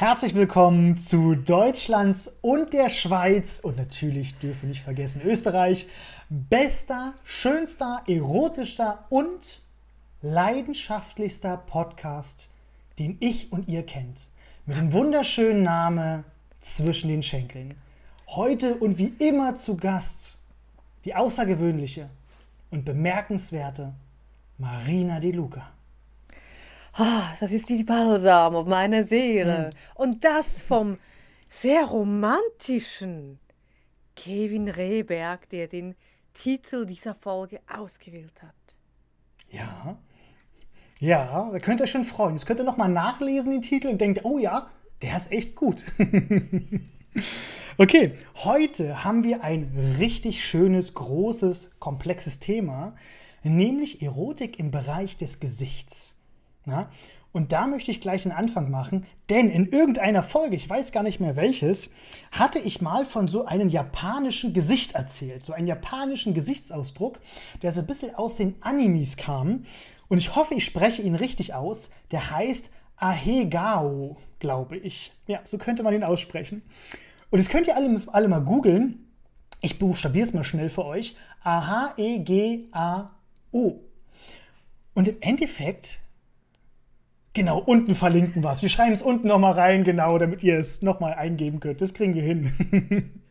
Herzlich willkommen zu Deutschlands und der Schweiz und natürlich dürfen wir nicht vergessen Österreich. Bester, schönster, erotischster und leidenschaftlichster Podcast, den ich und ihr kennt. Mit dem wunderschönen Namen Zwischen den Schenkeln. Heute und wie immer zu Gast die außergewöhnliche und bemerkenswerte Marina De Luca. Oh, das ist wie die Balsam auf meiner Seele. Mhm. Und das vom sehr romantischen Kevin Rehberg, der den Titel dieser Folge ausgewählt hat. Ja. Ja, da könnt ihr schon freuen. Jetzt könnt ihr nochmal nachlesen, den Titel, und denkt, oh ja, der ist echt gut. okay, heute haben wir ein richtig schönes, großes, komplexes Thema, nämlich Erotik im Bereich des Gesichts. Na? Und da möchte ich gleich einen Anfang machen, denn in irgendeiner Folge, ich weiß gar nicht mehr welches, hatte ich mal von so einem japanischen Gesicht erzählt, so einen japanischen Gesichtsausdruck, der so ein bisschen aus den Animes kam. Und ich hoffe, ich spreche ihn richtig aus. Der heißt Ahegao, glaube ich. Ja, so könnte man ihn aussprechen. Und das könnt ihr alle, alle mal googeln. Ich buchstabiere es mal schnell für euch. A-H-E-G-A-O. Und im Endeffekt Genau, unten verlinken wir es. Wir schreiben es unten nochmal rein, genau, damit ihr es nochmal eingeben könnt. Das kriegen wir hin.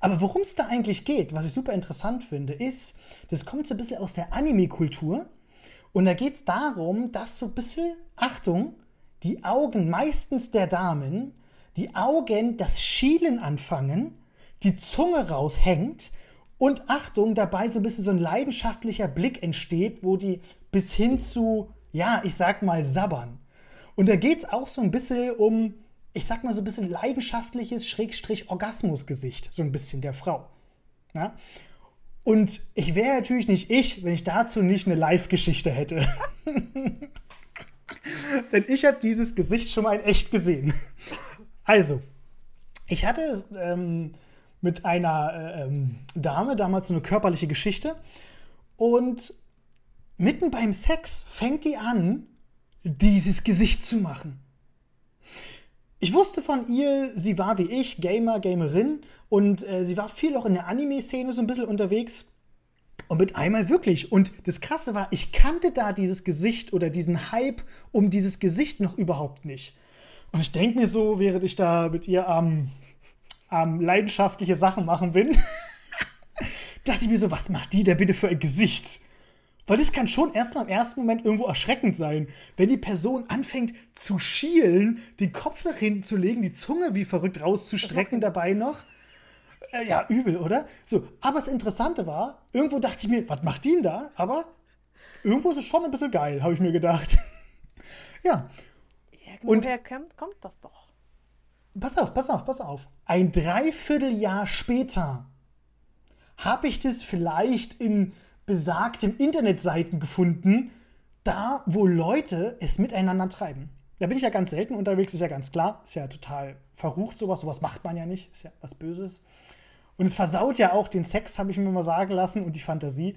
Aber worum es da eigentlich geht, was ich super interessant finde, ist, das kommt so ein bisschen aus der Anime-Kultur. Und da geht es darum, dass so ein bisschen, Achtung, die Augen meistens der Damen, die Augen das Schielen anfangen, die Zunge raushängt und Achtung, dabei so ein bisschen so ein leidenschaftlicher Blick entsteht, wo die bis hin zu ja, ich sag mal, sabbern. Und da geht es auch so ein bisschen um, ich sag mal, so ein bisschen leidenschaftliches Schrägstrich Orgasmusgesicht, so ein bisschen der Frau. Ja? Und ich wäre natürlich nicht ich, wenn ich dazu nicht eine Live-Geschichte hätte. Denn ich habe dieses Gesicht schon mal in echt gesehen. Also, ich hatte ähm, mit einer äh, ähm, Dame damals so eine körperliche Geschichte und mitten beim Sex fängt die an, dieses Gesicht zu machen. Ich wusste von ihr, sie war wie ich, Gamer, Gamerin und äh, sie war viel auch in der Anime-Szene so ein bisschen unterwegs. Und mit einmal wirklich. Und das Krasse war, ich kannte da dieses Gesicht oder diesen Hype um dieses Gesicht noch überhaupt nicht. Und ich denke mir so, während ich da mit ihr am, am leidenschaftliche Sachen machen bin, dachte ich mir so, was macht die da bitte für ein Gesicht? Weil das kann schon erstmal im ersten Moment irgendwo erschreckend sein, wenn die Person anfängt zu schielen, den Kopf nach hinten zu legen, die Zunge wie verrückt rauszustrecken dabei noch. Äh, ja, übel, oder? So, aber das Interessante war, irgendwo dachte ich mir, was macht die denn da? Aber irgendwo ist es schon ein bisschen geil, habe ich mir gedacht. ja. Irgendwoher kommt, kommt das doch. Pass auf, pass auf, pass auf. Ein Dreivierteljahr später habe ich das vielleicht in besagten Internetseiten gefunden, da wo Leute es miteinander treiben. Da bin ich ja ganz selten unterwegs, ist ja ganz klar. Ist ja total verrucht, sowas. Sowas macht man ja nicht. Ist ja was Böses. Und es versaut ja auch den Sex, habe ich mir mal sagen lassen, und die Fantasie.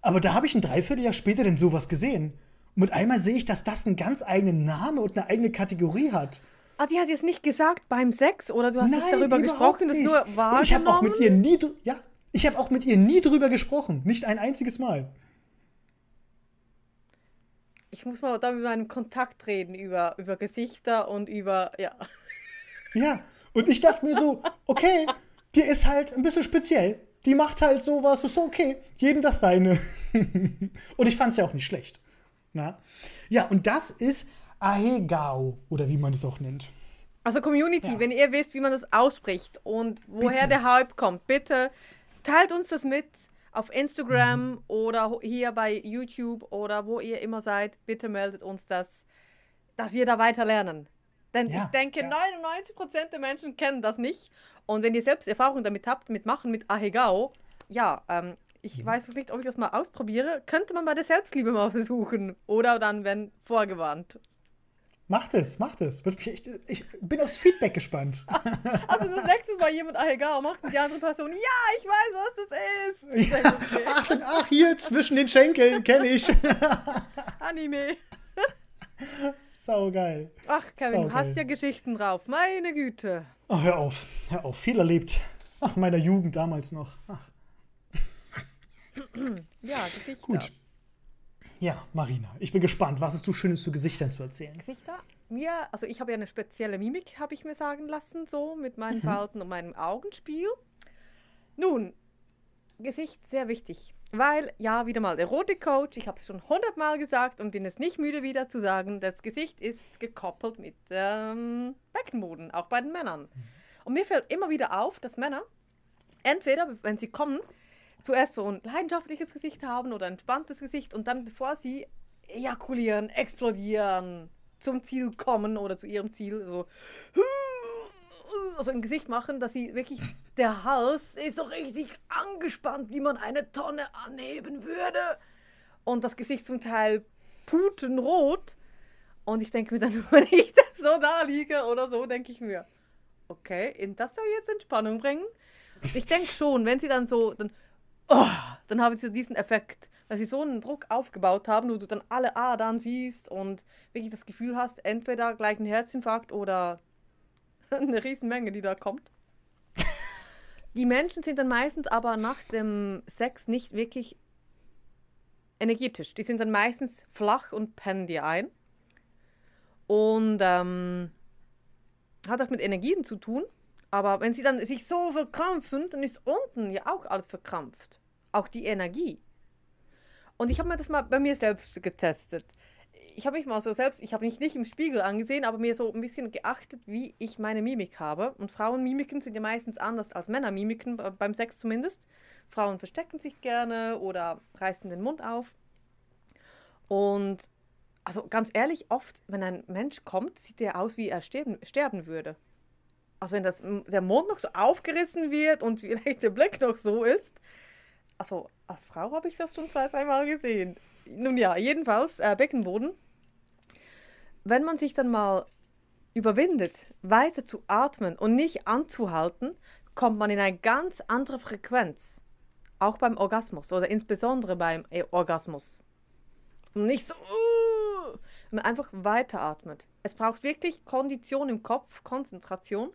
Aber da habe ich ein Dreivierteljahr später denn sowas gesehen. Und mit einmal sehe ich, dass das einen ganz eigenen Namen und eine eigene Kategorie hat. Ah, die hat jetzt nicht gesagt beim Sex oder du hast Nein, nicht darüber gesprochen, das nur wahrgenommen? Ich habe auch mit ihr nie, ja, ich habe auch mit ihr nie drüber gesprochen. Nicht ein einziges Mal. Ich muss mal da mit meinem Kontakt reden über, über Gesichter und über, ja. Ja, und ich dachte mir so, okay, die ist halt ein bisschen speziell. Die macht halt sowas, ist so okay, jedem das seine. und ich fand es ja auch nicht schlecht. Na? Ja, und das ist Ahegao, oder wie man es auch nennt. Also Community, ja. wenn ihr wisst, wie man das ausspricht und woher bitte. der Hype kommt, bitte teilt uns das mit auf Instagram mhm. oder hier bei YouTube oder wo ihr immer seid. Bitte meldet uns das, dass wir da weiter lernen. Denn ja, ich denke, ja. 99% der Menschen kennen das nicht. Und wenn ihr selbst Erfahrung damit habt, mit Machen, mit Ahegao, ja, ähm, ich mhm. weiß noch nicht, ob ich das mal ausprobiere. Könnte man bei der Selbstliebe mal versuchen. Oder dann, wenn vorgewarnt. Macht es, macht es. Ich bin aufs Feedback gespannt. Also das nächste Mal jemand, ah egal, macht die andere Person, ja, ich weiß, was das ist. Ja. Okay. Ach, ach, hier zwischen den Schenkeln kenne ich. Anime. Sau geil. Ach, Kevin, du hast ja Geschichten drauf. Meine Güte. Oh, hör auf. Hör auf. Viel erlebt. Ach, meiner Jugend damals noch. Ach. ja, Gesichter. Gut. Ja, Marina, ich bin gespannt. Was hast du Schönes zu Gesichtern zu erzählen? Gesichter? Mir, also ich habe ja eine spezielle Mimik, habe ich mir sagen lassen, so mit meinen mhm. Falten und meinem Augenspiel. Nun, Gesicht sehr wichtig, weil, ja, wieder mal der rote Coach, ich habe es schon hundertmal gesagt und bin es nicht müde wieder zu sagen, das Gesicht ist gekoppelt mit ähm, Beckenboden, auch bei den Männern. Mhm. Und mir fällt immer wieder auf, dass Männer entweder, wenn sie kommen, zuerst so ein leidenschaftliches Gesicht haben oder ein entspanntes Gesicht und dann, bevor sie ejakulieren, explodieren, zum Ziel kommen oder zu ihrem Ziel, so also ein Gesicht machen, dass sie wirklich, der Hals ist so richtig angespannt, wie man eine Tonne anheben würde. Und das Gesicht zum Teil putenrot. Und ich denke mir dann, wenn ich da so da liege oder so, denke ich mir, okay, das soll jetzt Entspannung bringen. Ich denke schon, wenn sie dann so, dann oh, dann haben sie diesen Effekt, dass sie so einen Druck aufgebaut haben, wo du dann alle Adern siehst und wirklich das Gefühl hast, entweder gleich ein Herzinfarkt oder eine Riesenmenge, die da kommt. Die Menschen sind dann meistens aber nach dem Sex nicht wirklich energetisch. Die sind dann meistens flach und pennen dir ein. Und ähm, hat auch mit Energien zu tun. Aber wenn sie dann sich so verkrampfen, dann ist unten ja auch alles verkrampft. Auch die Energie. Und ich habe mir das mal bei mir selbst getestet. Ich habe mich mal so selbst, ich habe mich nicht im Spiegel angesehen, aber mir so ein bisschen geachtet, wie ich meine Mimik habe. Und Frauenmimiken sind ja meistens anders als Männermimiken, beim Sex zumindest. Frauen verstecken sich gerne oder reißen den Mund auf. Und also ganz ehrlich, oft, wenn ein Mensch kommt, sieht er aus, wie er sterben, sterben würde also wenn das, der Mund noch so aufgerissen wird und vielleicht der Blick noch so ist. Also als Frau habe ich das schon zwei, dreimal gesehen. Nun ja, jedenfalls äh, Beckenboden. Wenn man sich dann mal überwindet, weiter zu atmen und nicht anzuhalten, kommt man in eine ganz andere Frequenz. Auch beim Orgasmus oder insbesondere beim äh, Orgasmus. Und nicht so, uh, man einfach weiteratmet. Es braucht wirklich Kondition im Kopf, Konzentration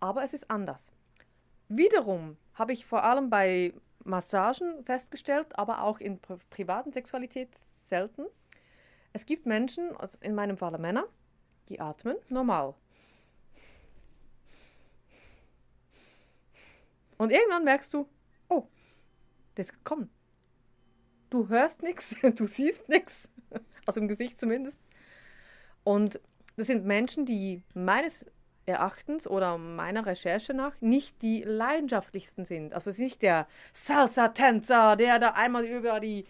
aber es ist anders. Wiederum habe ich vor allem bei Massagen festgestellt, aber auch in pri privaten Sexualität selten. Es gibt Menschen, also in meinem Falle Männer, die atmen normal. Und irgendwann merkst du, oh, das ist gekommen. Du hörst nichts, du siehst nichts, also im Gesicht zumindest. Und das sind Menschen, die meines Erachtens oder meiner Recherche nach nicht die leidenschaftlichsten sind. Also es ist nicht der Salsa-Tänzer, der da einmal über die,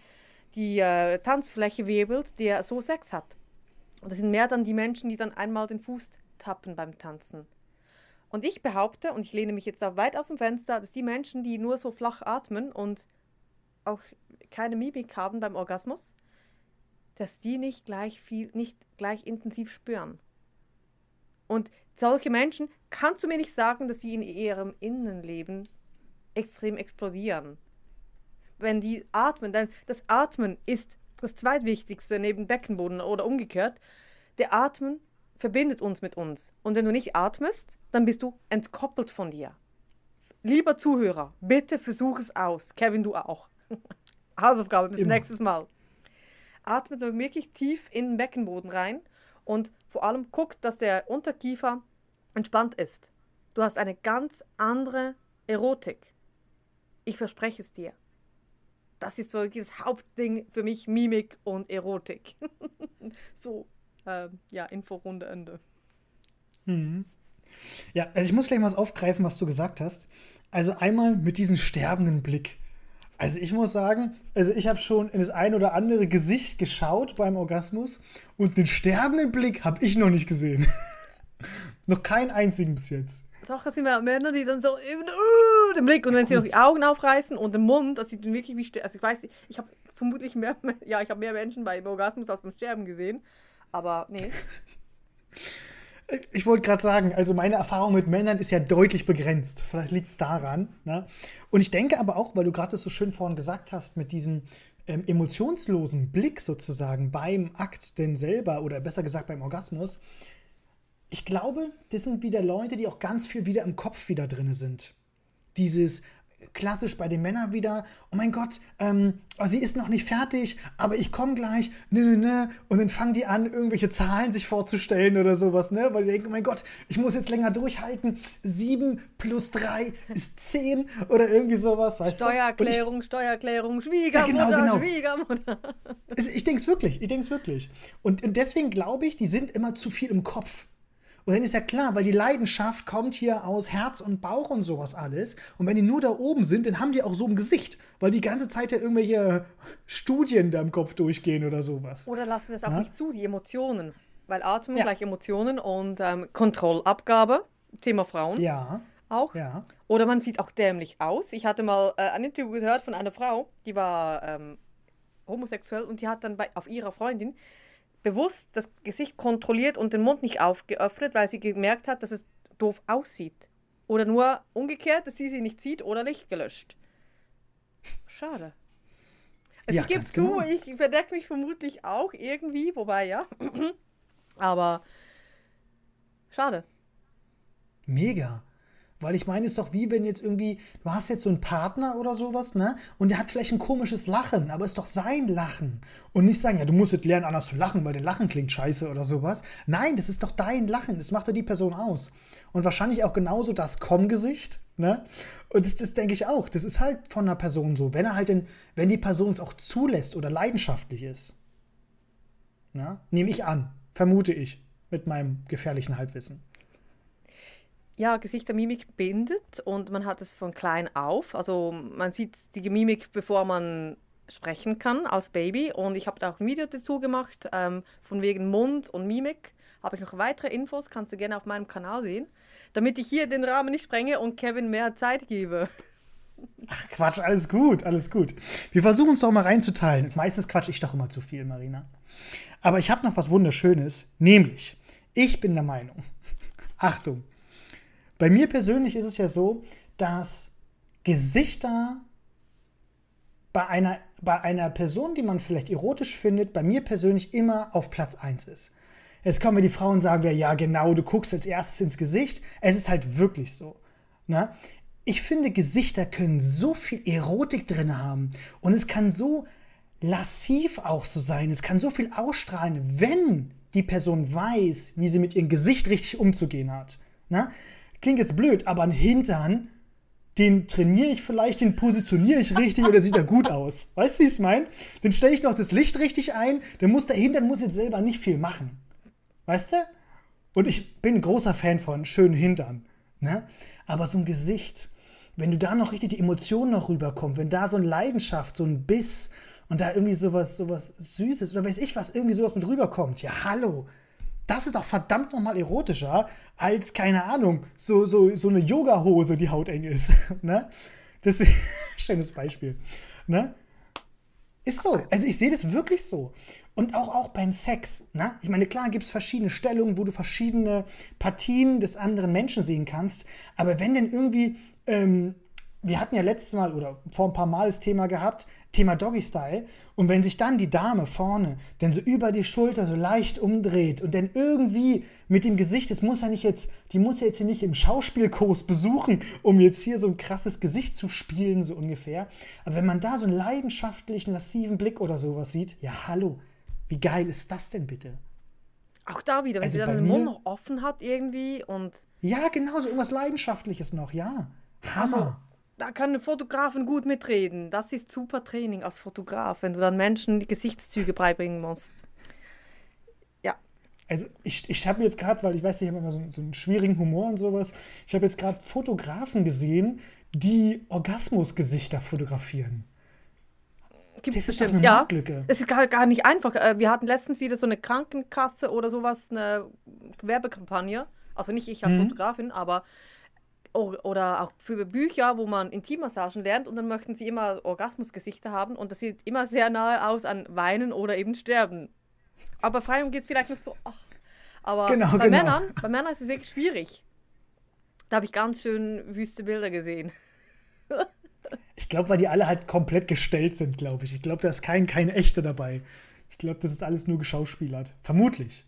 die äh, Tanzfläche wirbelt, der so Sex hat. Und das sind mehr dann die Menschen, die dann einmal den Fuß tappen beim Tanzen. Und ich behaupte, und ich lehne mich jetzt auch weit aus dem Fenster, dass die Menschen, die nur so flach atmen und auch keine Mimik haben beim Orgasmus, dass die nicht gleich viel, nicht gleich intensiv spüren. Und solche Menschen kannst du mir nicht sagen, dass sie in ihrem Innenleben extrem explodieren. Wenn die atmen, denn das Atmen ist das zweitwichtigste neben Beckenboden oder umgekehrt. Der Atmen verbindet uns mit uns. Und wenn du nicht atmest, dann bist du entkoppelt von dir. Lieber Zuhörer, bitte versuch es aus. Kevin, du auch. Hausaufgabe bis Immer. nächstes Mal. Atmet wirklich tief in den Beckenboden rein und vor allem guck, dass der Unterkiefer entspannt ist. Du hast eine ganz andere Erotik. Ich verspreche es dir. Das ist so das Hauptding für mich, Mimik und Erotik. so, äh, ja, Inforunde Ende. Mhm. Ja, also ich muss gleich mal was aufgreifen, was du gesagt hast. Also einmal mit diesem sterbenden Blick. Also ich muss sagen, also ich habe schon in das ein oder andere Gesicht geschaut beim Orgasmus und den sterbenden Blick habe ich noch nicht gesehen. noch keinen einzigen bis jetzt. Doch, das sind wir Männer, die dann so uh, den Blick und wenn sie noch die Augen aufreißen und den Mund, das sieht wirklich wie Sterben. Also ich weiß, ich habe vermutlich mehr, ja, ich habe mehr Menschen beim Orgasmus als beim Sterben gesehen, aber nee. Ich wollte gerade sagen, also meine Erfahrung mit Männern ist ja deutlich begrenzt. Vielleicht liegt es daran. Ne? Und ich denke aber auch, weil du gerade so schön vorhin gesagt hast, mit diesem ähm, emotionslosen Blick sozusagen beim Akt denn selber oder besser gesagt beim Orgasmus, ich glaube, das sind wieder Leute, die auch ganz viel wieder im Kopf wieder drin sind. Dieses, klassisch bei den Männern wieder, oh mein Gott, ähm, oh, sie ist noch nicht fertig, aber ich komme gleich, ne, ne, ne. Und dann fangen die an, irgendwelche Zahlen sich vorzustellen oder sowas, ne? Weil die denken, oh mein Gott, ich muss jetzt länger durchhalten. Sieben plus drei ist zehn oder irgendwie sowas, weißt Steuererklärung, du? Ich, Steuererklärung, Schwiegermutter, ja, genau, genau. Schwiegermutter. Ich denke es wirklich, ich denke es wirklich. Und, und deswegen glaube ich, die sind immer zu viel im Kopf. Und dann ist ja klar, weil die Leidenschaft kommt hier aus Herz und Bauch und sowas alles. Und wenn die nur da oben sind, dann haben die auch so ein Gesicht, weil die ganze Zeit ja irgendwelche Studien da im Kopf durchgehen oder sowas. Oder lassen wir es auch ja? nicht zu, die Emotionen. Weil Atmung ja. gleich Emotionen und ähm, Kontrollabgabe, Thema Frauen. Ja. Auch. Ja. Oder man sieht auch dämlich aus. Ich hatte mal äh, ein Interview gehört von einer Frau, die war ähm, homosexuell und die hat dann bei, auf ihrer Freundin bewusst das Gesicht kontrolliert und den Mund nicht aufgeöffnet, weil sie gemerkt hat, dass es doof aussieht. Oder nur umgekehrt, dass sie sie nicht sieht oder Licht gelöscht. Schade. Also ja, ich gebe zu, genau. ich verdecke mich vermutlich auch irgendwie, wobei ja. Aber schade. Mega. Weil ich meine, es ist doch wie wenn jetzt irgendwie, du hast jetzt so einen Partner oder sowas, ne? Und der hat vielleicht ein komisches Lachen, aber es ist doch sein Lachen. Und nicht sagen, ja, du musst jetzt lernen, anders zu lachen, weil dein Lachen klingt scheiße oder sowas. Nein, das ist doch dein Lachen. Das macht doch die Person aus. Und wahrscheinlich auch genauso das Komm-Gesicht, ne? Und das, das denke ich auch. Das ist halt von einer Person so. Wenn er halt den, wenn die Person es auch zulässt oder leidenschaftlich ist. Ne? Nehme ich an. Vermute ich. Mit meinem gefährlichen Halbwissen ja, Gesichtermimik bindet und man hat es von klein auf. Also man sieht die Mimik, bevor man sprechen kann als Baby. Und ich habe da auch ein Video dazu gemacht, ähm, von wegen Mund und Mimik. Habe ich noch weitere Infos, kannst du gerne auf meinem Kanal sehen. Damit ich hier den Rahmen nicht sprenge und Kevin mehr Zeit gebe. Ach Quatsch, alles gut, alles gut. Wir versuchen es doch mal reinzuteilen. Meistens quatsch ich doch immer zu viel, Marina. Aber ich habe noch was Wunderschönes, nämlich, ich bin der Meinung, Achtung, bei mir persönlich ist es ja so, dass Gesichter bei einer, bei einer Person, die man vielleicht erotisch findet, bei mir persönlich immer auf Platz 1 ist. Jetzt kommen wir die Frauen und sagen wir, ja genau, du guckst als erstes ins Gesicht. Es ist halt wirklich so. Ne? Ich finde, Gesichter können so viel Erotik drin haben und es kann so lassiv auch so sein. Es kann so viel ausstrahlen, wenn die Person weiß, wie sie mit ihrem Gesicht richtig umzugehen hat. Ne? Klingt jetzt blöd, aber ein Hintern, den trainiere ich vielleicht, den positioniere ich richtig oder sieht er gut aus. Weißt du, wie ich es meine? Dann stelle ich noch das Licht richtig ein, dann muss der Hintern muss jetzt selber nicht viel machen. Weißt du? Und ich bin ein großer Fan von schönen Hintern. Ne? Aber so ein Gesicht, wenn du da noch richtig die Emotionen noch rüberkommt, wenn da so eine Leidenschaft, so ein Biss und da irgendwie sowas, sowas Süßes oder weiß ich was, irgendwie sowas mit rüberkommt, ja, hallo, das ist doch verdammt nochmal erotischer als, keine Ahnung, so, so, so eine Yoga-Hose, die hauteng ist. ne? Deswegen, schönes Beispiel. Ne? Ist so. Also ich sehe das wirklich so. Und auch, auch beim Sex. Ne? Ich meine, klar gibt es verschiedene Stellungen, wo du verschiedene Partien des anderen Menschen sehen kannst. Aber wenn denn irgendwie ähm, wir hatten ja letztes Mal oder vor ein paar Mal das Thema gehabt, Thema Doggy Style. Und wenn sich dann die Dame vorne dann so über die Schulter so leicht umdreht und dann irgendwie mit dem Gesicht, das muss ja nicht jetzt, die muss ja jetzt hier nicht im Schauspielkurs besuchen, um jetzt hier so ein krasses Gesicht zu spielen, so ungefähr. Aber wenn man da so einen leidenschaftlichen, lassiven Blick oder sowas sieht, ja, hallo, wie geil ist das denn bitte? Auch da wieder, wenn also sie dann den Mund noch offen hat irgendwie und. Ja, genau, so irgendwas Leidenschaftliches noch, ja. Hammer. Also, da können Fotografen gut mitreden. Das ist super Training als Fotograf, wenn du dann Menschen die Gesichtszüge beibringen musst. Ja. Also ich, ich habe jetzt gerade, weil ich weiß, ich habe immer so, so, einen schwierigen Humor und sowas, ich habe jetzt gerade Fotografen gesehen, die Orgasmusgesichter fotografieren. Gibt das ist doch eine ja, Marktlücke. Es ist gar, gar nicht einfach. Äh, wir hatten letztens wieder so eine Krankenkasse oder sowas, eine Werbekampagne. Also nicht ich als mhm. Fotografin, aber oder auch für Bücher, wo man Intimmassagen lernt und dann möchten sie immer Orgasmusgesichter haben und das sieht immer sehr nahe aus an Weinen oder eben Sterben. Aber Freiung geht es vielleicht noch so. Ach. Aber genau, bei, genau. Männern, bei Männern ist es wirklich schwierig. Da habe ich ganz schön wüste Bilder gesehen. Ich glaube, weil die alle halt komplett gestellt sind, glaube ich. Ich glaube, da ist kein, kein echter dabei. Ich glaube, das ist alles nur geschauspielert. Vermutlich.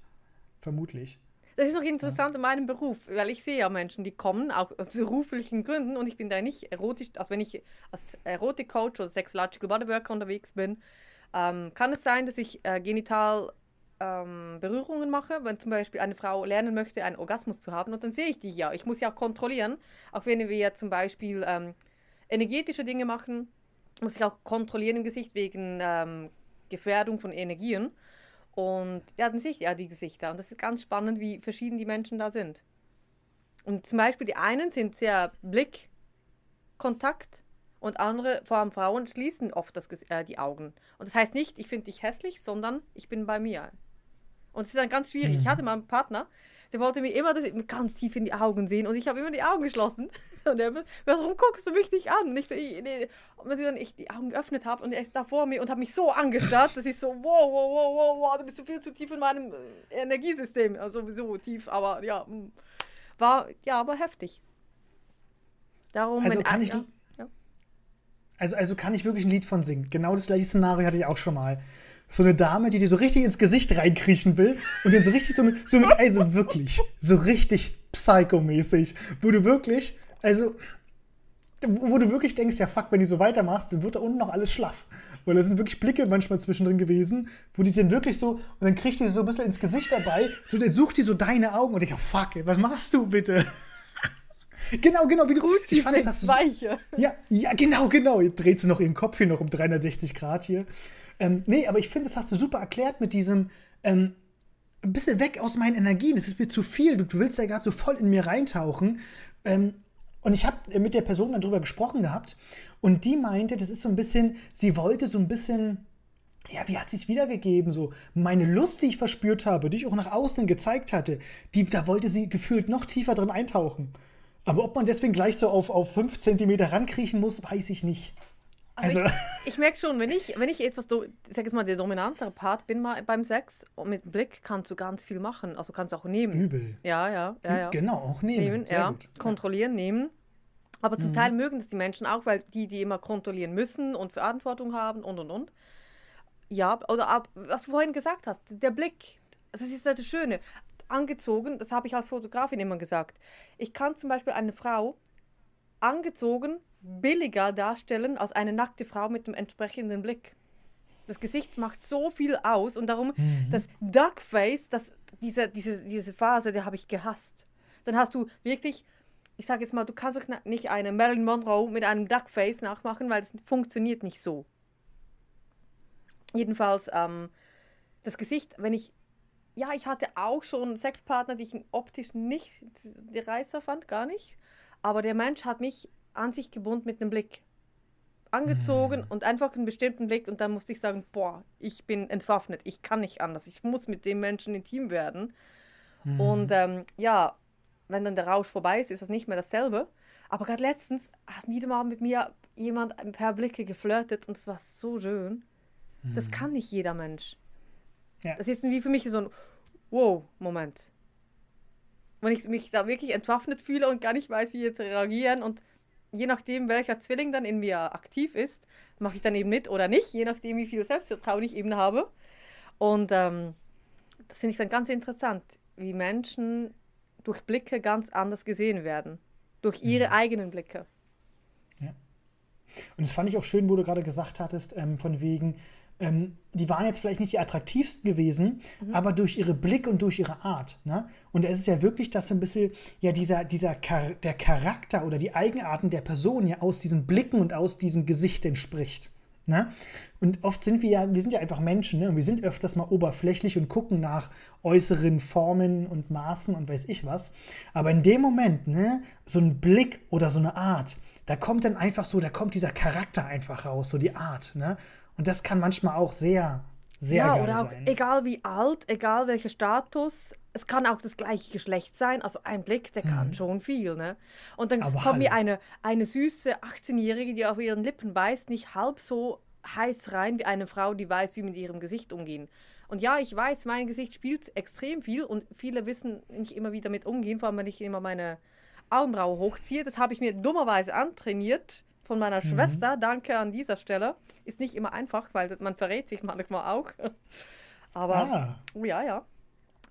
Vermutlich. Das ist auch interessant ja. in meinem Beruf, weil ich sehe ja Menschen, die kommen, auch aus beruflichen Gründen, und ich bin da nicht erotisch, also wenn ich als Erotik-Coach oder Sexological Bodyworker unterwegs bin, ähm, kann es sein, dass ich äh, genital ähm, Berührungen mache, wenn zum Beispiel eine Frau lernen möchte, einen Orgasmus zu haben, und dann sehe ich die ja. Ich muss ja auch kontrollieren, auch wenn wir ja zum Beispiel ähm, energetische Dinge machen, muss ich auch kontrollieren im Gesicht wegen ähm, Gefährdung von Energien. Und ja, dann sehe ich ja die Gesichter. Und das ist ganz spannend, wie verschieden die Menschen da sind. Und zum Beispiel die einen sind sehr Blickkontakt und andere, vor allem Frauen, schließen oft das, äh, die Augen. Und das heißt nicht, ich finde dich hässlich, sondern ich bin bei mir. Und es ist dann ganz schwierig. Mhm. Ich hatte mal einen Partner, der wollte mir immer das ganz tief in die Augen sehen und ich habe immer die Augen geschlossen. Und er warum guckst du mich nicht an? Und ich so, ich, nee. Und dann ich die Augen geöffnet habe und er ist da vor mir und hat mich so angestarrt, dass ich so, wow, wow, wow, wow, wow, du bist so viel zu tief in meinem äh, Energiesystem. Also sowieso tief, aber ja, hm. war, ja, aber heftig. Darum, also kann ich, ja, also, also kann ich wirklich ein Lied von singen. Genau das gleiche Szenario hatte ich auch schon mal so eine Dame, die dir so richtig ins Gesicht reinkriechen will und den so richtig so mit, so mit, also wirklich, so richtig psychomäßig, wo du wirklich, also, wo du wirklich denkst, ja fuck, wenn du so weitermachst, dann wird da unten noch alles schlaff. Weil da sind wirklich Blicke manchmal zwischendrin gewesen, wo die dann wirklich so, und dann kriegt die so ein bisschen ins Gesicht dabei, so, dann sucht die so deine Augen und ich, ja fuck, ey, was machst du bitte? genau, genau, wie du Gut, ich fand, das hast du so, Ja, ja, genau, genau. Jetzt dreht sie noch ihren Kopf hier noch um 360 Grad hier. Ähm, nee, aber ich finde, das hast du super erklärt mit diesem ähm, ein bisschen weg aus meinen Energien. Das ist mir zu viel. Du, du willst ja gerade so voll in mir reintauchen. Ähm, und ich habe mit der Person dann drüber gesprochen gehabt und die meinte, das ist so ein bisschen, sie wollte so ein bisschen, ja, wie hat sie es wiedergegeben? So, meine Lust, die ich verspürt habe, die ich auch nach außen gezeigt hatte, die, da wollte sie gefühlt noch tiefer drin eintauchen. Aber ob man deswegen gleich so auf, auf 5 cm rankriechen muss, weiß ich nicht. Also, ich, ich merke schon, wenn ich, wenn ich etwas, ich sag jetzt mal, der dominantere Part bin mal beim Sex und mit dem Blick kannst du ganz viel machen. Also kannst du auch nehmen. Übel. Ja, ja, ja. ja. Genau, auch nehmen. nehmen ja. Gut. Kontrollieren, nehmen. Aber zum mhm. Teil mögen das die Menschen auch, weil die, die immer kontrollieren müssen und Verantwortung haben und und und. Ja, oder auch, was du vorhin gesagt hast, der Blick, das ist das Schöne. Angezogen, das habe ich als Fotografin immer gesagt. Ich kann zum Beispiel eine Frau angezogen billiger darstellen als eine nackte Frau mit dem entsprechenden Blick. Das Gesicht macht so viel aus und darum mhm. das Duckface, das, diese, diese, diese Phase, die habe ich gehasst. Dann hast du wirklich, ich sage jetzt mal, du kannst doch nicht eine Marilyn Monroe mit einem Duckface nachmachen, weil es funktioniert nicht so. Jedenfalls, ähm, das Gesicht, wenn ich, ja, ich hatte auch schon Sexpartner, die ich optisch nicht die Reißer fand, gar nicht. Aber der Mensch hat mich an sich gebunden mit einem Blick. Angezogen mhm. und einfach einen bestimmten Blick und dann musste ich sagen, boah, ich bin entwaffnet, ich kann nicht anders, ich muss mit dem Menschen intim werden. Mhm. Und ähm, ja, wenn dann der Rausch vorbei ist, ist das nicht mehr dasselbe. Aber gerade letztens hat wieder mal mit mir jemand per Blicke geflirtet und es war so schön. Mhm. Das kann nicht jeder Mensch. Ja. Das ist wie für mich so ein Wow-Moment. Wenn ich mich da wirklich entwaffnet fühle und gar nicht weiß, wie jetzt reagieren und je nachdem, welcher Zwilling dann in mir aktiv ist, mache ich dann eben mit oder nicht, je nachdem, wie viel Selbstvertrauen ich eben habe. Und ähm, das finde ich dann ganz interessant, wie Menschen durch Blicke ganz anders gesehen werden. Durch ihre mhm. eigenen Blicke. Ja. Und das fand ich auch schön, wo du gerade gesagt hattest, ähm, von wegen, ähm, die waren jetzt vielleicht nicht die attraktivsten gewesen, mhm. aber durch ihre Blick und durch ihre Art. Ne? Und es ist ja wirklich, dass so ein bisschen ja dieser, dieser Char der Charakter oder die Eigenarten der Person ja aus diesen Blicken und aus diesem Gesicht entspricht. Ne? Und oft sind wir ja, wir sind ja einfach Menschen, ne? und wir sind öfters mal oberflächlich und gucken nach äußeren Formen und Maßen und weiß ich was. Aber in dem Moment, ne, so ein Blick oder so eine Art, da kommt dann einfach so, da kommt dieser Charakter einfach raus, so die Art. Ne? Und das kann manchmal auch sehr, sehr ja, geil oder auch sein. egal wie alt, egal welcher Status, es kann auch das gleiche Geschlecht sein. Also ein Blick, der kann mhm. schon viel. Ne? Und dann Aber kommt mir eine, eine süße 18-Jährige, die auf ihren Lippen beißt, nicht halb so heiß rein wie eine Frau, die weiß, wie mit ihrem Gesicht umgehen. Und ja, ich weiß, mein Gesicht spielt extrem viel und viele wissen nicht immer, wie damit umgehen, vor allem wenn ich immer meine Augenbraue hochziehe. Das habe ich mir dummerweise antrainiert von meiner mhm. Schwester. Danke an dieser Stelle. Ist nicht immer einfach, weil man verrät sich manchmal auch. Aber, ah. oh ja, ja.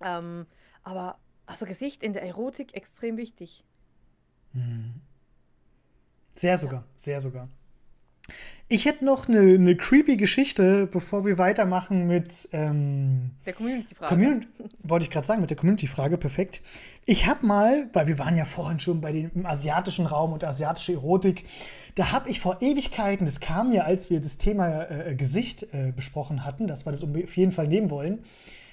Ähm, aber, also Gesicht in der Erotik extrem wichtig. Mhm. Sehr sogar, ja. sehr sogar. Ich hätte noch eine, eine creepy Geschichte, bevor wir weitermachen mit ähm, der Community-Frage. Community, wollte ich gerade sagen, mit der Community-Frage, perfekt. Ich habe mal, weil wir waren ja vorhin schon bei dem asiatischen Raum und asiatische Erotik, da habe ich vor Ewigkeiten, das kam ja, als wir das Thema äh, Gesicht äh, besprochen hatten, dass wir das auf jeden Fall nehmen wollen,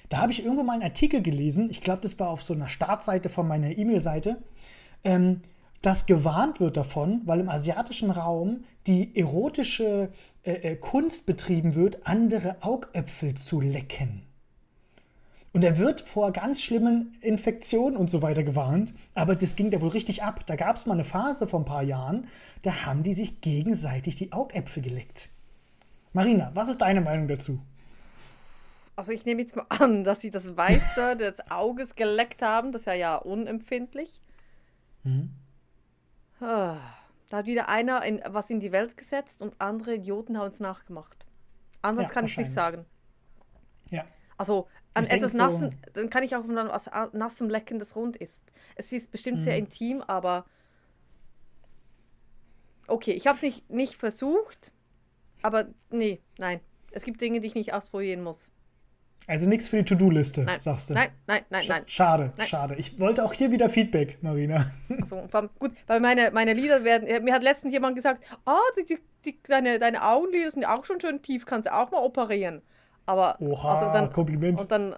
da habe ich irgendwo mal einen Artikel gelesen, ich glaube, das war auf so einer Startseite von meiner E-Mail-Seite, ähm, dass gewarnt wird davon, weil im asiatischen Raum die erotische äh, äh, Kunst betrieben wird, andere Augäpfel zu lecken. Und er wird vor ganz schlimmen Infektionen und so weiter gewarnt, aber das ging da wohl richtig ab. Da gab es mal eine Phase vor ein paar Jahren, da haben die sich gegenseitig die Augäpfel geleckt. Marina, was ist deine Meinung dazu? Also ich nehme jetzt mal an, dass sie das Weiße des Auges geleckt haben. Das ist ja ja unempfindlich. Mhm. Ah, da hat wieder einer in, was in die Welt gesetzt und andere Idioten haben es nachgemacht. Anders ja, kann ich nicht sagen. Ja. Also an ich etwas Nassen, so dann kann ich auch an was Nassem lecken, das rund ist. Es ist bestimmt mhm. sehr intim, aber okay, ich habe es nicht, nicht versucht, aber nee, nein. Es gibt Dinge, die ich nicht ausprobieren muss. Also nichts für die To-Do-Liste, sagst du. Nein, nein, nein, nein. Schade, nein. schade. Ich wollte auch hier wieder Feedback, Marina. Also, gut, weil meine, meine Lieder werden. Mir hat letztens jemand gesagt: Ah, oh, die, die, deine, deine Augenlider sind auch schon schön tief, kannst du auch mal operieren. Aber. Oha, also dann, Kompliment. Und dann.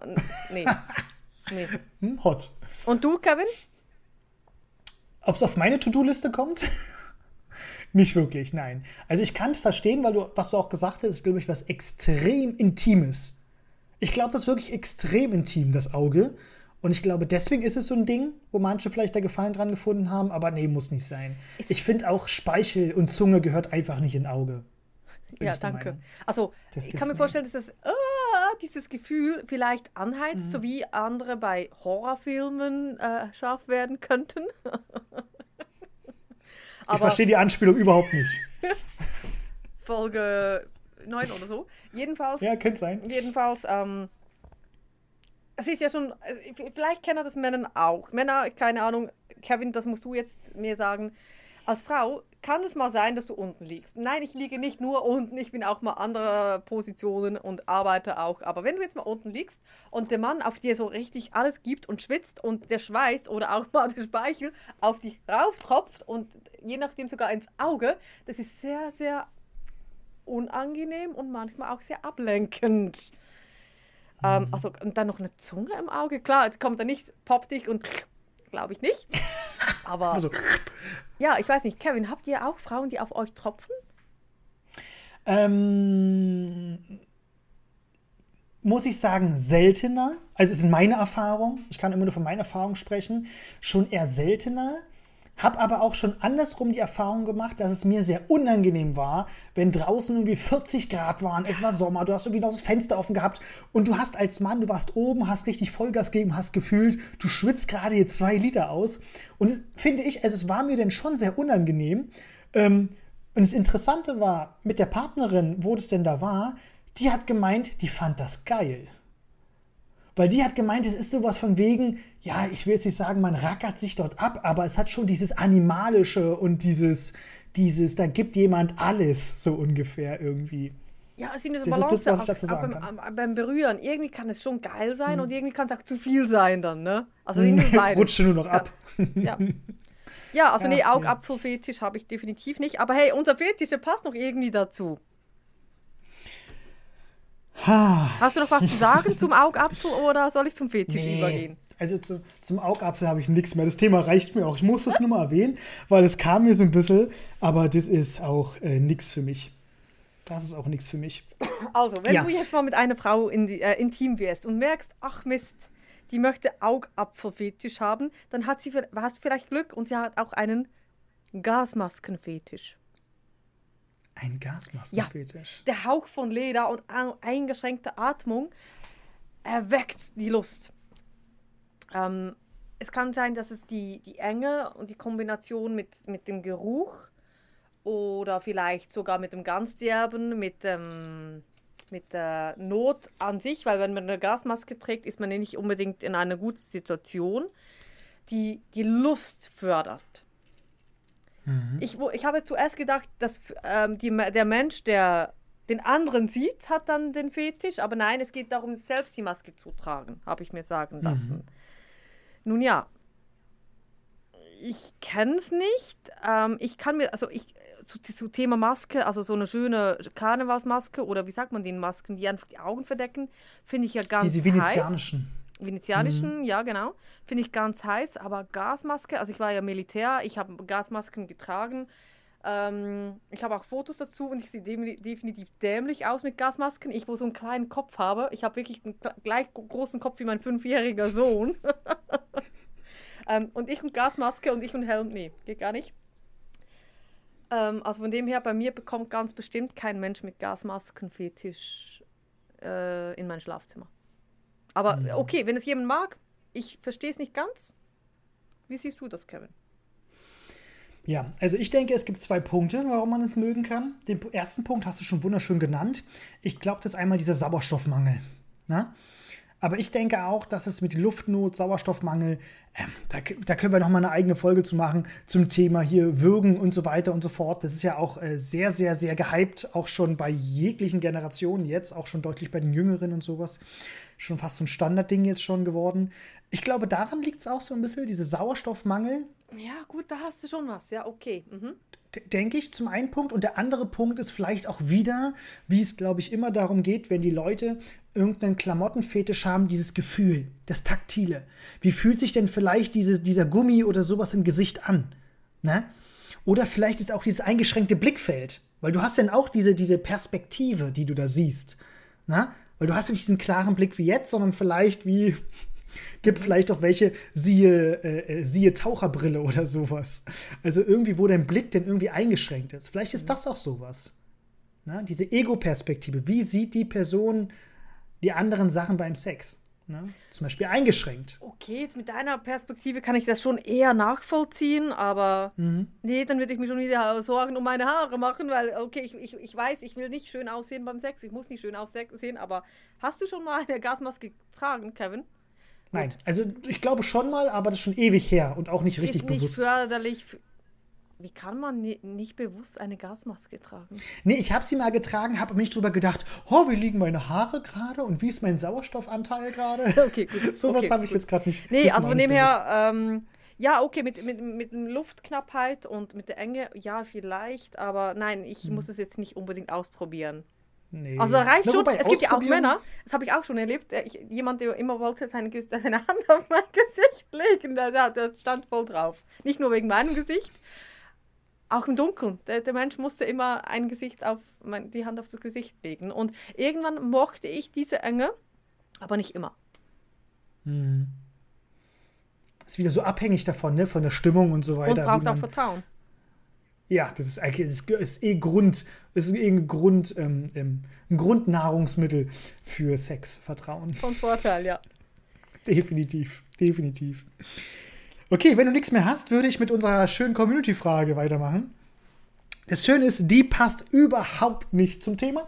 Nee. nee. Hm, hot. Und du, Kevin? Ob es auf meine To-Do-Liste kommt? Nicht wirklich, nein. Also ich kann verstehen, weil du, was du auch gesagt hast, ist, glaube ich, was extrem Intimes ich glaube, das ist wirklich extrem intim, das Auge. Und ich glaube, deswegen ist es so ein Ding, wo manche vielleicht da Gefallen dran gefunden haben, aber nee, muss nicht sein. Ich finde auch Speichel und Zunge gehört einfach nicht in Auge. ja, danke. Also, das ich kann mir vorstellen, dass das, uh, dieses Gefühl vielleicht anheizt, mhm. so wie andere bei Horrorfilmen äh, scharf werden könnten. ich verstehe die Anspielung überhaupt nicht. Folge 9 oder so. Jedenfalls. Ja, könnte sein. Jedenfalls, ähm, es ist ja schon, vielleicht kennen das Männer auch. Männer, keine Ahnung, Kevin, das musst du jetzt mir sagen. Als Frau kann es mal sein, dass du unten liegst. Nein, ich liege nicht nur unten, ich bin auch mal andere Positionen und arbeite auch. Aber wenn du jetzt mal unten liegst und der Mann auf dir so richtig alles gibt und schwitzt und der Schweiß oder auch mal der Speichel auf dich rauftropft und je nachdem sogar ins Auge, das ist sehr, sehr unangenehm und manchmal auch sehr ablenkend. Ähm, mhm. Also, und dann noch eine Zunge im Auge. Klar, jetzt kommt er nicht, poppt dich und glaube ich nicht. Aber also. ja, ich weiß nicht. Kevin, habt ihr auch Frauen, die auf euch tropfen? Ähm, muss ich sagen, seltener. Also ist meine Erfahrung. Ich kann immer nur von meiner Erfahrung sprechen. Schon eher seltener. Hab aber auch schon andersrum die Erfahrung gemacht, dass es mir sehr unangenehm war, wenn draußen irgendwie 40 Grad waren, es war Sommer, du hast irgendwie noch das Fenster offen gehabt und du hast als Mann, du warst oben, hast richtig Vollgas gegeben, hast gefühlt, du schwitzt gerade hier zwei Liter aus. Und das finde ich, also es war mir dann schon sehr unangenehm. Ähm, und das Interessante war, mit der Partnerin, wo das denn da war, die hat gemeint, die fand das geil. Weil die hat gemeint, es ist sowas von wegen, ja, ich will jetzt nicht sagen, man rackert sich dort ab, aber es hat schon dieses Animalische und dieses, dieses, da gibt jemand alles, so ungefähr irgendwie. Ja, es ist eine Balance ist das, was ich dazu sagen beim, kann. beim Berühren. Irgendwie kann es schon geil sein hm. und irgendwie kann es auch zu viel sein dann, ne? Also irgendwie Rutsche nur noch ab. Ja. ja. ja also ja, nee, Augapfelfetisch habe ich definitiv nicht. Aber hey, unser Fetisch, der passt noch irgendwie dazu. Hast du noch was zu sagen zum Augapfel oder soll ich zum Fetisch nee. übergehen? Also zu, zum Augapfel habe ich nichts mehr. Das Thema reicht mir auch. Ich muss das nur mal erwähnen, weil es kam mir so ein bisschen, aber das ist auch äh, nichts für mich. Das ist auch nichts für mich. Also, wenn ja. du jetzt mal mit einer Frau in die, äh, intim wirst und merkst, ach Mist, die möchte Augapfelfetisch haben, dann hat sie, hast du vielleicht Glück und sie hat auch einen Gasmaskenfetisch. Ein Gasmaskenfetisch. Ja, der Hauch von Leder und eingeschränkte Atmung erweckt die Lust. Ähm, es kann sein, dass es die, die Enge und die Kombination mit, mit dem Geruch oder vielleicht sogar mit dem Ganzderben, mit, ähm, mit der Not an sich, weil wenn man eine Gasmaske trägt, ist man nicht unbedingt in einer guten Situation, die die Lust fördert. Mhm. Ich, ich habe zuerst gedacht, dass ähm, die, der Mensch, der den anderen sieht, hat dann den Fetisch, aber nein, es geht darum, selbst die Maske zu tragen, habe ich mir sagen lassen. Mhm. Nun ja, ich kenne es nicht. Ähm, ich kann mir, also ich, zu, zu, Thema Maske, also so eine schöne Karnevalsmaske oder wie sagt man den Masken, die einfach die Augen verdecken, finde ich ja ganz Diese venezianischen. Heiß. Venezianischen, mhm. ja genau, finde ich ganz heiß, aber Gasmaske, also ich war ja Militär, ich habe Gasmasken getragen. Ähm, ich habe auch Fotos dazu und ich sehe definitiv dämlich aus mit Gasmasken. Ich, wo so einen kleinen Kopf habe, ich habe wirklich einen gleich großen Kopf wie mein fünfjähriger Sohn. ähm, und ich und Gasmaske und ich und Helm, nee, geht gar nicht. Ähm, also von dem her, bei mir bekommt ganz bestimmt kein Mensch mit Gasmaskenfetisch äh, in mein Schlafzimmer. Aber mhm. okay, wenn es jemand mag, ich verstehe es nicht ganz. Wie siehst du das, Kevin? Ja, also ich denke, es gibt zwei Punkte, warum man es mögen kann. Den ersten Punkt hast du schon wunderschön genannt. Ich glaube, das ist einmal dieser Sauerstoffmangel. Na? Aber ich denke auch, dass es mit Luftnot, Sauerstoffmangel, ähm, da, da, können wir noch mal eine eigene Folge zu machen zum Thema hier Würgen und so weiter und so fort. Das ist ja auch äh, sehr, sehr, sehr gehypt, auch schon bei jeglichen Generationen jetzt, auch schon deutlich bei den Jüngeren und sowas. Schon fast so ein Standardding jetzt schon geworden. Ich glaube, daran liegt es auch so ein bisschen, diese Sauerstoffmangel. Ja, gut, da hast du schon was. Ja, okay. Mhm denke ich, zum einen Punkt. Und der andere Punkt ist vielleicht auch wieder, wie es, glaube ich, immer darum geht, wenn die Leute irgendeinen Klamottenfetisch haben, dieses Gefühl, das Taktile. Wie fühlt sich denn vielleicht diese, dieser Gummi oder sowas im Gesicht an? Ne? Oder vielleicht ist auch dieses eingeschränkte Blickfeld. Weil du hast dann auch diese, diese Perspektive, die du da siehst. Ne? Weil du hast ja nicht diesen klaren Blick wie jetzt, sondern vielleicht wie Gibt vielleicht auch welche, siehe, äh, äh, siehe Taucherbrille oder sowas. Also irgendwie, wo dein Blick denn irgendwie eingeschränkt ist. Vielleicht ist das auch sowas. Na, diese Ego-Perspektive. Wie sieht die Person die anderen Sachen beim Sex? Ne? Zum Beispiel eingeschränkt. Okay, jetzt mit deiner Perspektive kann ich das schon eher nachvollziehen, aber mhm. nee, dann würde ich mir schon wieder Sorgen um meine Haare machen, weil, okay, ich, ich, ich weiß, ich will nicht schön aussehen beim Sex, ich muss nicht schön aussehen, aber hast du schon mal eine Gasmaske getragen, Kevin? Nein, also ich glaube schon mal, aber das ist schon ewig her und auch nicht richtig ist nicht bewusst. Förderlich. Wie kann man nicht bewusst eine Gasmaske tragen? Nee, ich habe sie mal getragen, habe mir nicht drüber gedacht, oh, wie liegen meine Haare gerade und wie ist mein Sauerstoffanteil gerade? Okay, gut. Sowas okay, habe ich jetzt gerade nicht. Nee, also von dem her, ähm, ja, okay, mit, mit, mit Luftknappheit und mit der Enge, ja, vielleicht, aber nein, ich hm. muss es jetzt nicht unbedingt ausprobieren. Nee. Also reicht Na, schon. Es gibt ja auch Männer, das habe ich auch schon erlebt. Ich, jemand, der immer wollte seine, seine Hand auf mein Gesicht legen, der, der stand voll drauf. Nicht nur wegen meinem Gesicht, auch im Dunkeln. Der, der Mensch musste immer ein Gesicht auf mein, die Hand auf das Gesicht legen. Und irgendwann mochte ich diese Enge, aber nicht immer. Hm. Ist wieder so abhängig davon, ne? Von der Stimmung und so weiter. Und braucht auch Vertrauen. Ja, das ist eigentlich das ist eh Grund, ist eh ein Grund, ähm, ähm, ein Grundnahrungsmittel für Sex, Vertrauen. Von Vorteil, ja. Definitiv, definitiv. Okay, wenn du nichts mehr hast, würde ich mit unserer schönen Community-Frage weitermachen. Das Schöne ist, die passt überhaupt nicht zum Thema,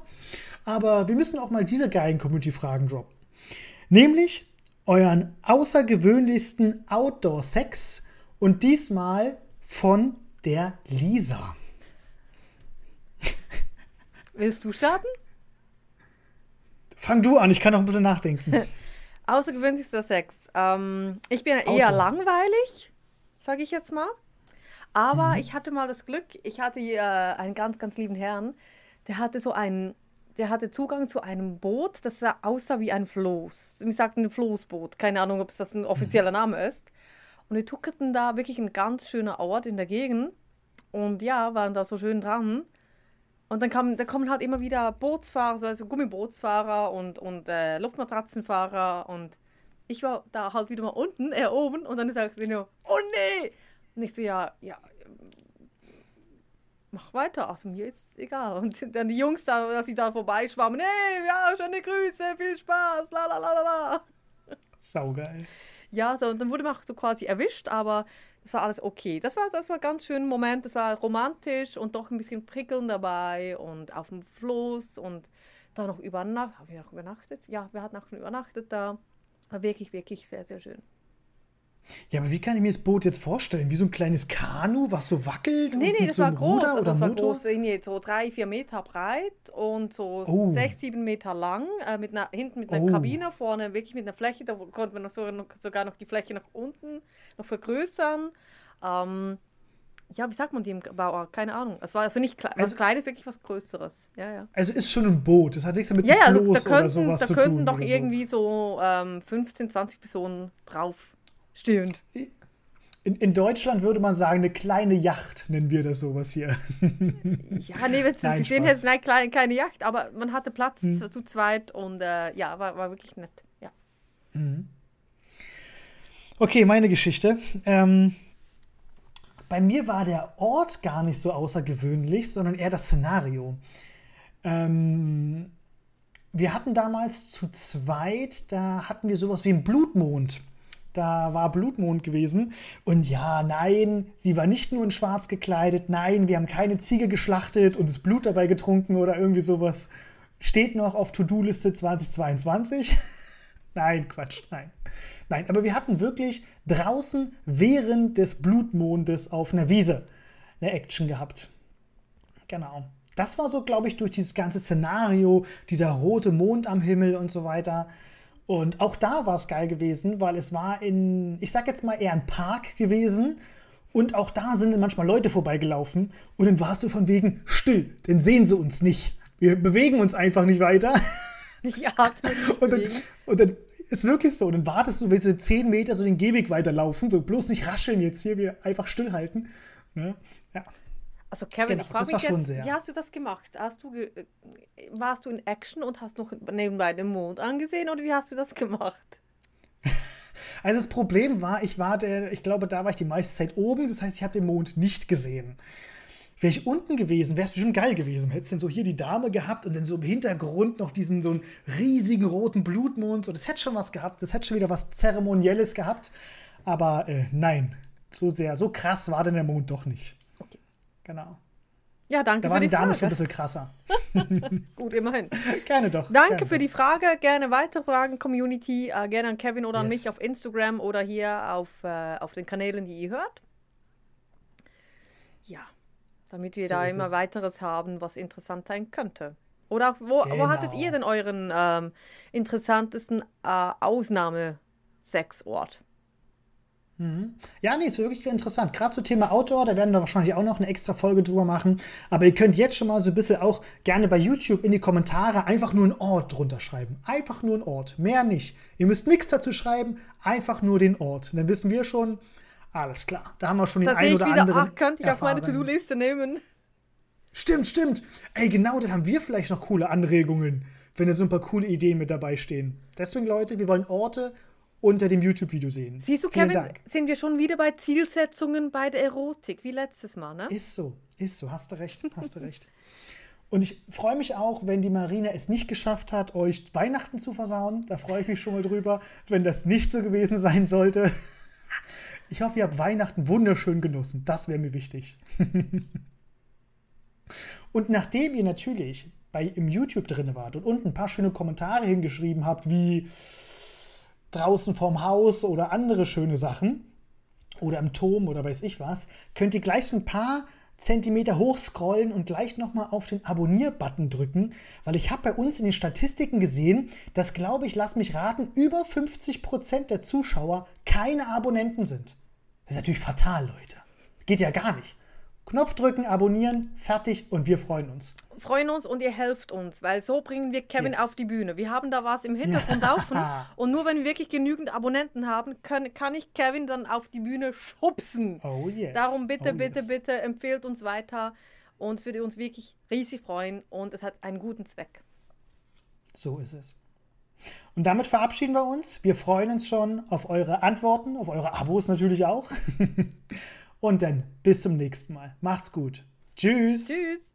aber wir müssen auch mal diese geilen Community-Fragen droppen. Nämlich euren außergewöhnlichsten Outdoor-Sex und diesmal von der Lisa. Willst du starten? Fang du an, ich kann noch ein bisschen nachdenken. Außergewöhnlichster Sex. Ähm, ich bin eher Auto. langweilig, sage ich jetzt mal. Aber mhm. ich hatte mal das Glück, ich hatte äh, einen ganz, ganz lieben Herrn, der hatte so einen, der hatte Zugang zu einem Boot, das aussah wie ein Floß. Wir sagten ein Floßboot, keine Ahnung, ob es das ein offizieller mhm. Name ist. Und wir tuckerten da wirklich ein ganz schöner Ort in der Gegend. Und ja, waren da so schön dran. Und dann kam, da kommen halt immer wieder Bootsfahrer, also Gummibootsfahrer und, und äh, Luftmatratzenfahrer. Und ich war da halt wieder mal unten, er oben. Und dann sagt sie nur, oh nee! Und ich so, ja, ja, mach weiter. Also mir ist es egal. Und dann die Jungs da, dass sie da vorbeischwammen, hey, ja, schöne Grüße, viel Spaß, la la la la la. Saugeil. Ja, so, und dann wurde man auch so quasi erwischt, aber das war alles okay. Das war, das war ein ganz schöner Moment. Das war romantisch und doch ein bisschen prickeln dabei und auf dem Fluss und da noch übernachtet. Haben wir noch übernachtet? Ja, wir hatten auch übernachtet da. War wirklich, wirklich sehr, sehr schön. Ja, aber wie kann ich mir das Boot jetzt vorstellen? Wie so ein kleines Kanu, was so wackelt? Nee, nee, das so war groß. Also das war groß, so drei, vier Meter breit und so oh. sechs, sieben Meter lang. Äh, mit einer, hinten mit einer oh. Kabine, vorne wirklich mit einer Fläche. Da konnte man noch so, sogar noch die Fläche nach unten noch vergrößern. Ähm, ja, wie sagt man dem Bauer? Keine Ahnung. Es war also nicht kle also, was Kleines, wirklich was Größeres. Ja, ja. Also ist schon ein Boot. Das hat nichts mit ja, Floß also, da könnten, oder sowas da zu tun. Da könnten doch irgendwie so, so ähm, 15, 20 Personen drauf stehend. In, in, Deutschland würde man sagen, eine kleine Yacht nennen wir das sowas hier. ja, nee, wir Nein, sehen jetzt eine kleine, kleine Yacht, aber man hatte Platz hm. zu, zu, zweit und äh, ja, war, war wirklich nett. Ja. Mhm. Okay, meine Geschichte. Ähm, bei mir war der Ort gar nicht so außergewöhnlich, sondern eher das Szenario. Ähm, wir hatten damals zu zweit, da hatten wir sowas wie einen Blutmond. Da war Blutmond gewesen. Und ja, nein, sie war nicht nur in schwarz gekleidet. Nein, wir haben keine Ziege geschlachtet und das Blut dabei getrunken oder irgendwie sowas. Steht noch auf To-Do-Liste 2022. nein, Quatsch, nein. Nein, aber wir hatten wirklich draußen während des Blutmondes auf einer Wiese eine Action gehabt. Genau. Das war so, glaube ich, durch dieses ganze Szenario, dieser rote Mond am Himmel und so weiter. Und auch da war es geil gewesen, weil es war in, ich sag jetzt mal eher ein Park gewesen. Und auch da sind manchmal Leute vorbeigelaufen. Und dann warst du von wegen still, denn sehen sie uns nicht. Wir bewegen uns einfach nicht weiter. Ja, und, dann, und dann ist wirklich so. Und dann wartest du, willst du 10 Meter so den Gehweg weiterlaufen, so bloß nicht rascheln jetzt hier, wir einfach stillhalten. Ne? Also Kevin, genau, ich frage mich jetzt, sehr. wie hast du das gemacht? Hast du äh, warst du in Action und hast noch nebenbei den Mond angesehen oder wie hast du das gemacht? Also das Problem war, ich war der, ich glaube, da war ich die meiste Zeit oben, das heißt, ich habe den Mond nicht gesehen. Wäre ich unten gewesen, wäre es bestimmt geil gewesen. Hättest du denn so hier die Dame gehabt und dann so im Hintergrund noch diesen so einen riesigen roten Blutmond. So, das hätte schon was gehabt. Das hätte schon wieder was Zeremonielles gehabt. Aber äh, nein, so sehr, so krass war denn der Mond doch nicht. Genau. Ja, danke da war die, die Dame Frage. schon ein bisschen krasser. Gut, immerhin. Gerne doch. Danke gerne für die Frage. Gerne weitere Fragen, Community. Äh, gerne an Kevin oder yes. an mich auf Instagram oder hier auf, äh, auf den Kanälen, die ihr hört. Ja, damit wir so da immer es. weiteres haben, was interessant sein könnte. Oder auch, wo, genau. wo hattet ihr denn euren ähm, interessantesten äh, Ausnahme-Sexort? Mhm. Ja, nee, ist wirklich interessant. Gerade zum Thema Outdoor, da werden wir wahrscheinlich auch noch eine extra Folge drüber machen. Aber ihr könnt jetzt schon mal so ein bisschen auch gerne bei YouTube in die Kommentare einfach nur einen Ort drunter schreiben. Einfach nur einen Ort, mehr nicht. Ihr müsst nichts dazu schreiben, einfach nur den Ort. Und dann wissen wir schon, alles klar, da haben wir schon den einen oder wieder, anderen. Ach, könnte ich erfahren. auf meine To-Do-Liste nehmen. Stimmt, stimmt. Ey, genau, dann haben wir vielleicht noch coole Anregungen, wenn da so ein paar coole Ideen mit dabei stehen. Deswegen, Leute, wir wollen Orte unter dem YouTube-Video sehen. Siehst du, Vielen Kevin, Dank. sind wir schon wieder bei Zielsetzungen bei der Erotik, wie letztes Mal, ne? Ist so, ist so, hast du recht, hast du recht. Und ich freue mich auch, wenn die Marina es nicht geschafft hat, euch Weihnachten zu versauen. Da freue ich mich schon mal drüber, wenn das nicht so gewesen sein sollte. Ich hoffe, ihr habt Weihnachten wunderschön genossen. Das wäre mir wichtig. und nachdem ihr natürlich bei, im YouTube drin wart und unten ein paar schöne Kommentare hingeschrieben habt, wie draußen vorm Haus oder andere schöne Sachen oder im Turm oder weiß ich was, könnt ihr gleich so ein paar Zentimeter hochscrollen und gleich nochmal auf den Abonnier-Button drücken, weil ich habe bei uns in den Statistiken gesehen, dass, glaube ich, lass mich raten, über 50% der Zuschauer keine Abonnenten sind. Das ist natürlich fatal, Leute. Geht ja gar nicht. Knopf drücken, abonnieren, fertig und wir freuen uns. Freuen uns und ihr helft uns, weil so bringen wir Kevin yes. auf die Bühne. Wir haben da was im Hintergrund laufen und nur wenn wir wirklich genügend Abonnenten haben, können, kann ich Kevin dann auf die Bühne schubsen. Oh yes. Darum bitte, oh bitte, yes. bitte empfehlt uns weiter. Uns würde uns wirklich riesig freuen und es hat einen guten Zweck. So ist es. Und damit verabschieden wir uns. Wir freuen uns schon auf eure Antworten, auf eure Abos natürlich auch. Und dann bis zum nächsten Mal. Macht's gut. Tschüss. Tschüss.